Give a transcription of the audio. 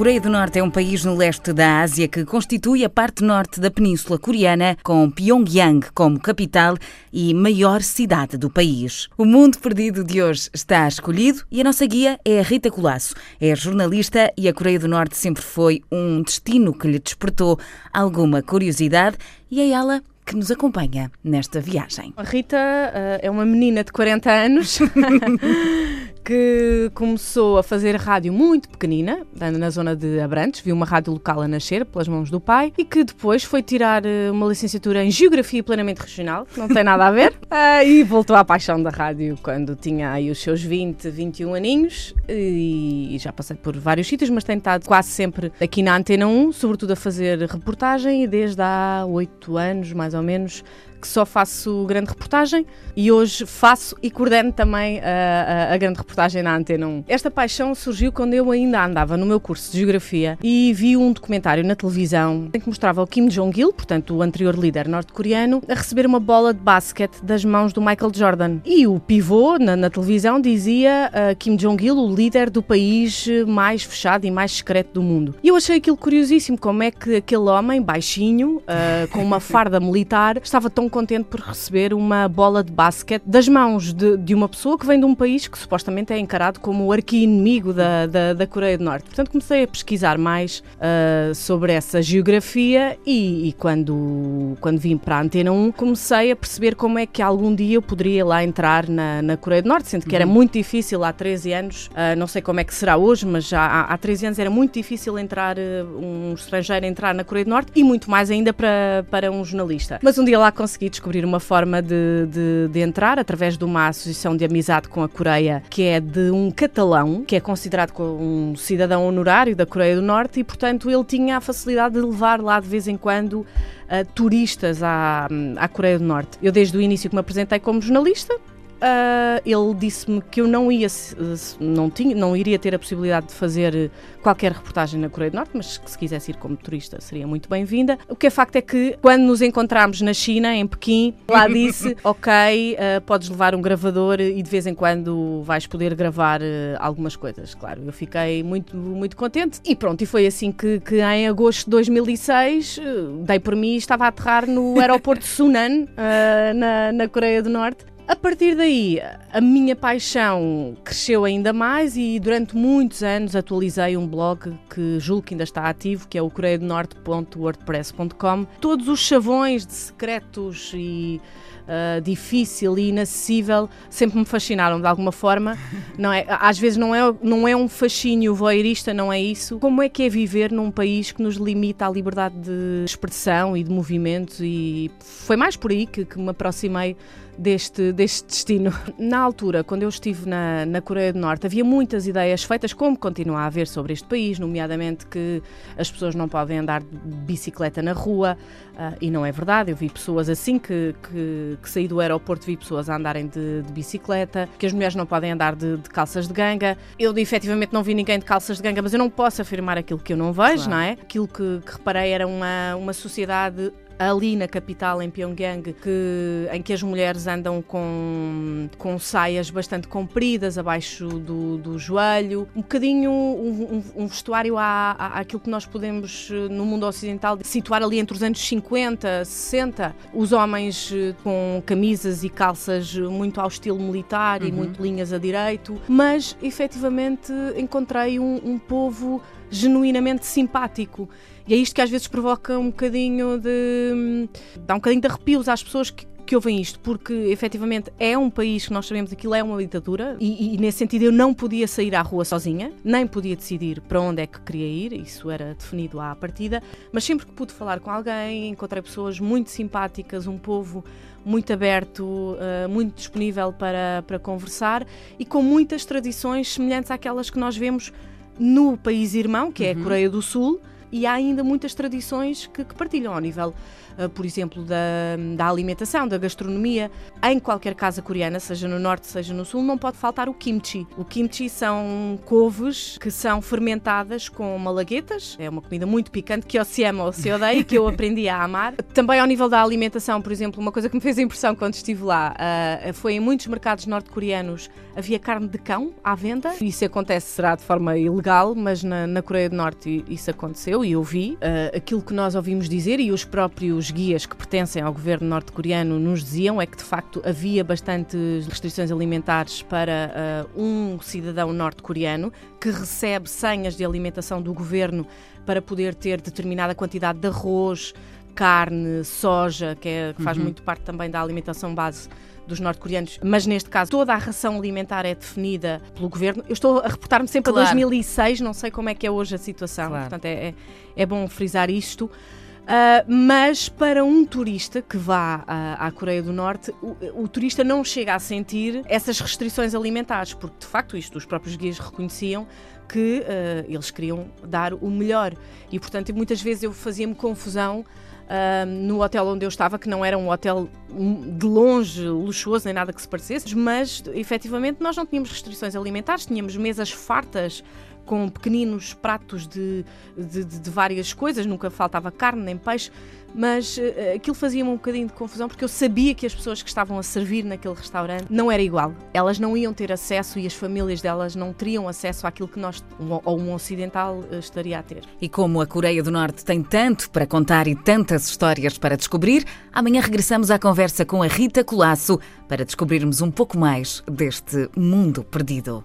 Coreia do Norte é um país no leste da Ásia que constitui a parte norte da Península Coreana, com Pyongyang como capital e maior cidade do país. O mundo perdido de hoje está escolhido e a nossa guia é a Rita Colasso. É jornalista e a Coreia do Norte sempre foi um destino que lhe despertou alguma curiosidade e é ela que nos acompanha nesta viagem. A Rita uh, é uma menina de 40 anos que começou a fazer rádio muito pequenina, na zona de Abrantes, viu uma rádio local a nascer pelas mãos do pai e que depois foi tirar eh, uma licenciatura em Geografia Plenamente Regional, que não tem nada a ver, uh, e voltou à paixão da rádio quando tinha aí os seus 20, 21 aninhos e, e já passei por vários sítios, mas tenho estado quase sempre aqui na Antena 1, sobretudo a fazer reportagem e desde há 8 anos mais ou menos que só faço grande reportagem e hoje faço e coordeno também a, a, a, grande reportagem na Antena 1. Esta paixão surgiu quando eu ainda andava no meu curso de Geografia e vi um documentário na televisão em que mostrava o Kim Jong-il, portanto o anterior líder norte-coreano, a receber uma bola de basquete das mãos do Michael Jordan. E o pivô na, na televisão dizia uh, Kim Jong-il, o líder do país mais fechado e mais secreto do mundo. E eu achei aquilo curiosíssimo, como é que aquele homem baixinho, uh, com uma farda militar, estava tão contente por receber uma bola de basquete das mãos de, de uma pessoa que vem de um país que supostamente é encarado como o arqui-inimigo da, da, da, Coreia do Norte. Portanto, comecei a pesquisar mais uh, sobre essa geografia e, e, quando, quando vim para a Antena 1 comecei a perceber como é que algum dia eu poderia lá entrar na, na Coreia do Norte, sendo que era uhum. muito difícil há 13 anos, uh, não sei como é que será hoje, mas já há, há 13 anos era muito difícil entrar, uh, um estrangeiro entrar na Coreia do Norte e muito mais ainda para, para um jornalista. Mas um dia lá consegui consegui descobrir uma forma de, de, de, entrar através de uma associação de amizade com a Coreia, que é de um catalão, que é considerado um cidadão honorário da Coreia do Norte, e portanto ele tinha a facilidade de levar lá de vez em quando uh, turistas à, à Coreia do Norte. Eu, desde o início que me apresentei como jornalista, Uh, ele disse-me que eu não ia, não, tinha, não iria ter a possibilidade de fazer qualquer reportagem na Coreia do Norte, mas que se quisesse ir como turista seria muito bem-vinda. O que é facto é que quando nos encontramos na China, em Pequim, lá disse: Ok, uh, podes levar um gravador e de vez em quando vais poder gravar uh, algumas coisas. Claro, eu fiquei muito, muito contente e pronto. E foi assim que, que em agosto de 2006 dei por mim e estava a aterrar no aeroporto de Sunan, na, na Coreia do Norte a partir daí, a minha paixão cresceu ainda mais e durante muitos anos atualizei um blog que julgo que ainda está ativo, que é o coreiadonorte.wordpress.com. Todos os chavões de secretos e uh, difícil e inacessível sempre me fascinaram de alguma forma. Não é? Às vezes não é, não é um fascínio voyeurista, não é isso. Como é que é viver num país que nos limita a liberdade de expressão e de movimento? E foi mais por aí que, que me aproximei deste, deste destino. Na altura, quando eu estive na, na Coreia do Norte, havia muitas ideias feitas, como continua a haver sobre este país, nomeadamente que as pessoas não podem andar de bicicleta na rua, uh, e não é verdade. Eu vi pessoas assim que, que, que saí do aeroporto, vi pessoas a andarem de, de bicicleta, que as mulheres não podem andar de, de, calças de ganga. Eu efetivamente não vi ninguém de calças de ganga, mas eu não posso afirmar aquilo que eu não vejo, claro. não é? Aquilo que, que reparei era uma, uma sociedade ali na capital, em Pyongyang, que, em que as mulheres andam com, com saias bastante compridas, abaixo do, do joelho, um bocadinho um, um, um vestuário à, à, àquilo que nós podemos, no mundo ocidental, situar ali entre os anos 50, 60. Os homens eh, com camisas e calças muito ao estilo militar uhum. e muito linhas a direito, mas efetivamente encontrei um, um povo genuinamente simpático. E é isto que às vezes provoca um bocadinho de. dá um bocadinho de arrepios às pessoas que, que ouvem isto, porque efetivamente é um país que nós sabemos que aquilo é uma ditadura e, e, nesse sentido eu não podia sair à rua sozinha, nem podia decidir para onde é que queria ir, isso era definido à partida, mas sempre que pude falar com alguém, encontrei pessoas muito simpáticas, um povo muito aberto, uh, muito disponível para, para conversar e com muitas tradições semelhantes àquelas que nós vemos no país irmão, que é a uhum. Coreia do Sul, e há ainda muitas tradições que, que partilham ao nível ah, por exemplo, da, da alimentação, da gastronomia. Em qualquer casa coreana, seja no norte, seja no sul, não pode faltar o kimchi. O kimchi são couves que são fermentadas com malaguetas. É uma comida muito picante que ou se ama ou se odeia, que eu aprendi a amar. Também ao nível da alimentação, por exemplo, uma coisa que me fez impressão quando estive lá uh, foi em muitos mercados norte-coreanos havia carne de cão à venda. Isso acontece, será de forma ilegal, mas na, na Coreia do Norte isso aconteceu e eu vi. Uh, aquilo que nós ouvimos dizer e os próprios guias que pertencem ao governo norte-coreano nos diziam é que de facto havia bastantes restrições alimentares para uh, um cidadão norte-coreano que recebe senhas de alimentação do governo para poder ter determinada quantidade de arroz, carne, soja, que, é, que faz uhum. muito parte também da alimentação base dos norte-coreanos, mas neste caso toda a ração alimentar é definida pelo governo. Eu estou a reportar-me sempre claro. a 2006, não sei como é que é hoje a situação, claro. portanto é, é, é bom frisar isto. Uh, mas para um turista que vá à, à Coreia do Norte, o, o, turista não chega a sentir essas restrições alimentares, porque de facto isto os próprios guias reconheciam que uh, eles queriam dar o melhor. E portanto muitas vezes eu fazia-me confusão uh, no hotel onde eu estava, que não era um hotel de longe luxuoso nem nada que se parecesse, mas efetivamente nós não tínhamos restrições alimentares, tínhamos mesas fartas com pequeninos pratos de, de, de, várias coisas, nunca faltava carne nem peixe, mas uh, aquilo fazia-me um bocadinho de confusão porque eu sabia que as pessoas que estavam a servir naquele restaurante não era igual. Elas não iam ter acesso e as famílias delas não teriam acesso àquilo que nós, ou um ocidental, uh, estaria a ter. E como a Coreia do Norte tem tanto para contar e tantas histórias para descobrir, amanhã regressamos à conversa com a Rita Colasso para descobrirmos um pouco mais deste mundo perdido.